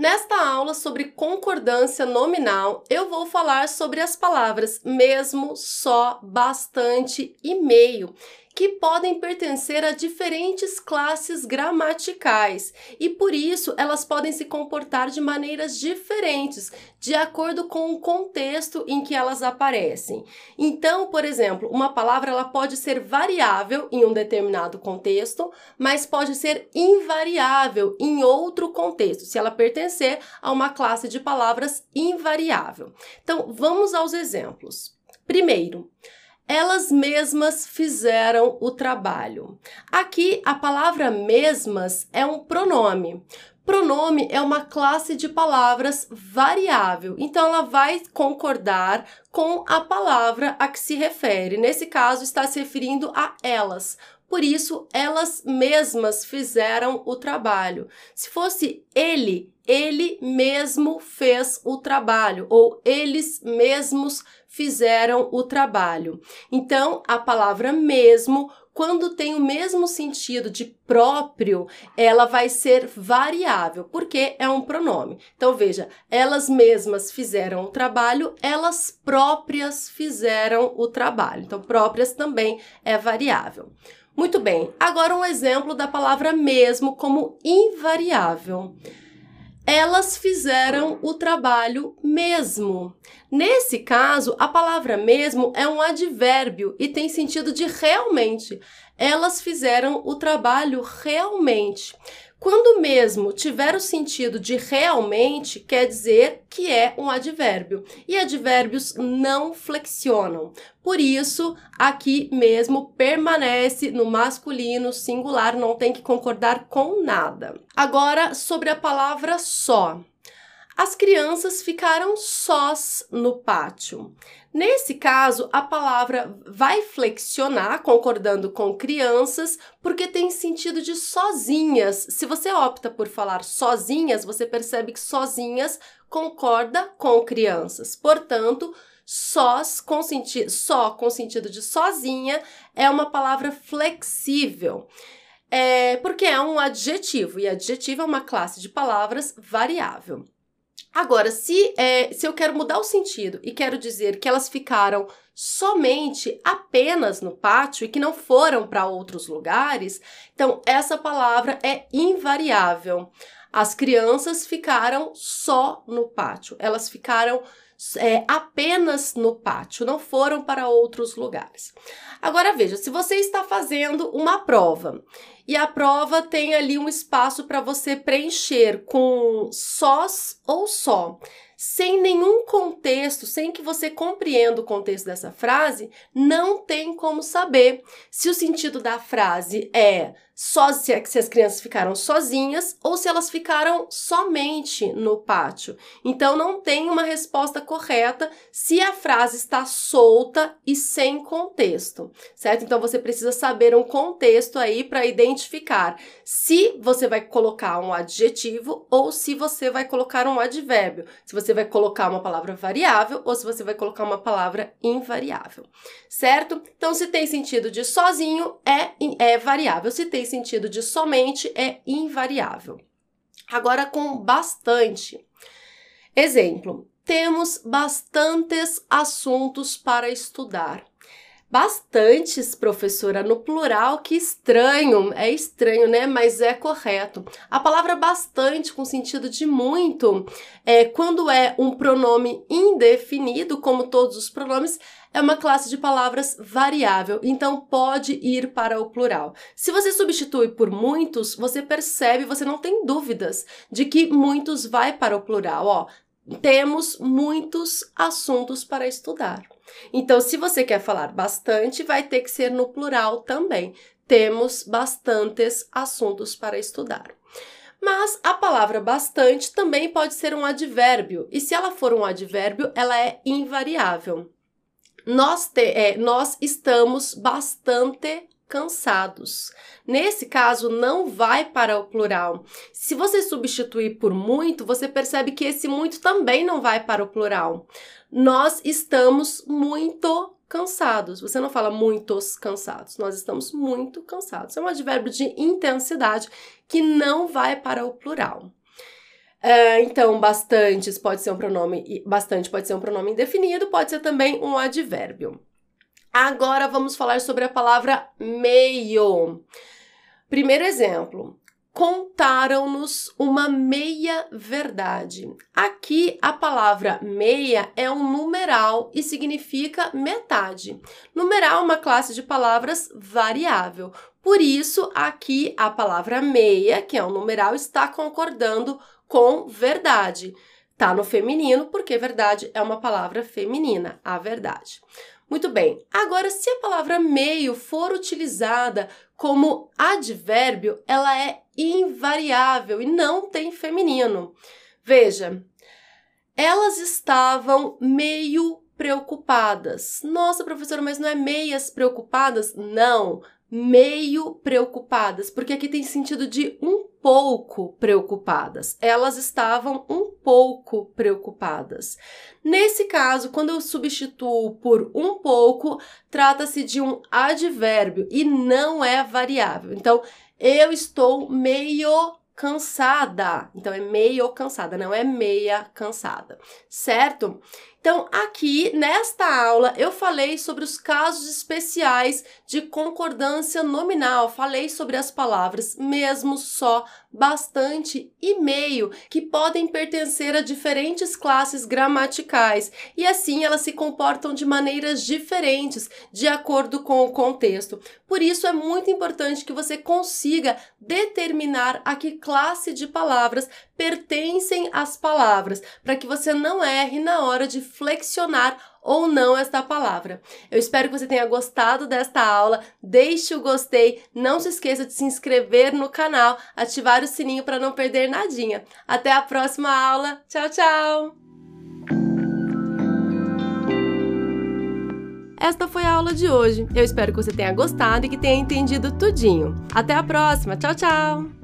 Nesta aula sobre concordância nominal, eu vou falar sobre as palavras mesmo, só, bastante e meio, que podem pertencer a diferentes classes gramaticais e por isso elas podem se comportar de maneiras diferentes de acordo com o contexto em que elas aparecem. Então, por exemplo, uma palavra ela pode ser variável em um determinado contexto, mas pode ser invariável em outro contexto, se ela pertencer a uma classe de palavras invariável. Então, vamos aos exemplos. Primeiro, elas mesmas fizeram o trabalho. Aqui a palavra mesmas é um pronome. Pronome é uma classe de palavras variável, então ela vai concordar com a palavra a que se refere. Nesse caso, está se referindo a elas. Por isso, elas mesmas fizeram o trabalho. Se fosse ele, ele mesmo fez o trabalho, ou eles mesmos fizeram o trabalho. Então, a palavra mesmo, quando tem o mesmo sentido de próprio, ela vai ser variável, porque é um pronome. Então, veja, elas mesmas fizeram o trabalho, elas próprias fizeram o trabalho. Então, próprias também é variável. Muito bem, agora um exemplo da palavra mesmo como invariável elas fizeram o trabalho mesmo. Nesse caso, a palavra mesmo é um advérbio e tem sentido de realmente. Elas fizeram o trabalho realmente. Quando mesmo tiver o sentido de realmente, quer dizer que é um advérbio. E advérbios não flexionam. Por isso, aqui mesmo permanece no masculino singular, não tem que concordar com nada. Agora, sobre a palavra só. As crianças ficaram sós no pátio. Nesse caso, a palavra vai flexionar, concordando com crianças, porque tem sentido de sozinhas. Se você opta por falar sozinhas, você percebe que sozinhas concorda com crianças. Portanto, sós com sentido, só com sentido de sozinha é uma palavra flexível. É, porque é um adjetivo, e adjetivo é uma classe de palavras variável. Agora, se, é, se eu quero mudar o sentido e quero dizer que elas ficaram somente apenas no pátio e que não foram para outros lugares, então essa palavra é invariável. As crianças ficaram só no pátio, elas ficaram é, apenas no pátio, não foram para outros lugares. Agora veja, se você está fazendo uma prova e a prova tem ali um espaço para você preencher com sós ou só sem nenhum contexto, sem que você compreenda o contexto dessa frase, não tem como saber se o sentido da frase é só se, é se as crianças ficaram sozinhas ou se elas ficaram somente no pátio. Então não tem uma resposta correta se a frase está solta e sem contexto, certo? Então você precisa saber um contexto aí para identificar se você vai colocar um adjetivo ou se você vai colocar um advérbio. Se você vai colocar uma palavra variável ou se você vai colocar uma palavra invariável, certo? Então se tem sentido de sozinho é é variável, se tem sentido de somente é invariável. Agora com bastante. Exemplo: temos bastantes assuntos para estudar. Bastantes, professora, no plural, que estranho. É estranho, né? Mas é correto. A palavra bastante, com sentido de muito, é quando é um pronome indefinido, como todos os pronomes, é uma classe de palavras variável, então pode ir para o plural. Se você substitui por muitos, você percebe, você não tem dúvidas de que muitos vai para o plural. Ó, temos muitos assuntos para estudar. Então, se você quer falar bastante, vai ter que ser no plural também. Temos bastantes assuntos para estudar. Mas a palavra bastante também pode ser um advérbio, e se ela for um advérbio, ela é invariável. Nós, te, é, nós estamos bastante cansados. Nesse caso, não vai para o plural. Se você substituir por muito, você percebe que esse muito também não vai para o plural. Nós estamos muito cansados. Você não fala muitos cansados. Nós estamos muito cansados. É um advérbio de intensidade que não vai para o plural. É, então, bastantes pode ser um pronome, bastante pode ser um pronome indefinido, pode ser também um advérbio. Agora vamos falar sobre a palavra meio. Primeiro exemplo. Contaram-nos uma meia verdade. Aqui a palavra meia é um numeral e significa metade. Numeral é uma classe de palavras variável. Por isso, aqui a palavra meia, que é um numeral, está concordando com verdade. Tá no feminino, porque verdade é uma palavra feminina, a verdade. Muito bem, agora se a palavra meio for utilizada como advérbio, ela é invariável e não tem feminino. Veja, elas estavam meio preocupadas. Nossa, professora, mas não é meias preocupadas? Não, meio preocupadas, porque aqui tem sentido de um pouco preocupadas. Elas estavam um pouco preocupadas. Nesse caso, quando eu substituo por um pouco, trata-se de um advérbio e não é variável. Então, eu estou meio cansada. Então é meio cansada, não é meia cansada, certo? Então, aqui nesta aula eu falei sobre os casos especiais de concordância nominal, falei sobre as palavras mesmo, só, bastante e meio, que podem pertencer a diferentes classes gramaticais e assim elas se comportam de maneiras diferentes de acordo com o contexto. Por isso é muito importante que você consiga determinar a que classe de palavras pertencem as palavras, para que você não erre na hora de flexionar ou não esta palavra. Eu espero que você tenha gostado desta aula. Deixe o gostei, não se esqueça de se inscrever no canal, ativar o sininho para não perder nadinha. Até a próxima aula. Tchau, tchau. Esta foi a aula de hoje. Eu espero que você tenha gostado e que tenha entendido tudinho. Até a próxima. Tchau, tchau.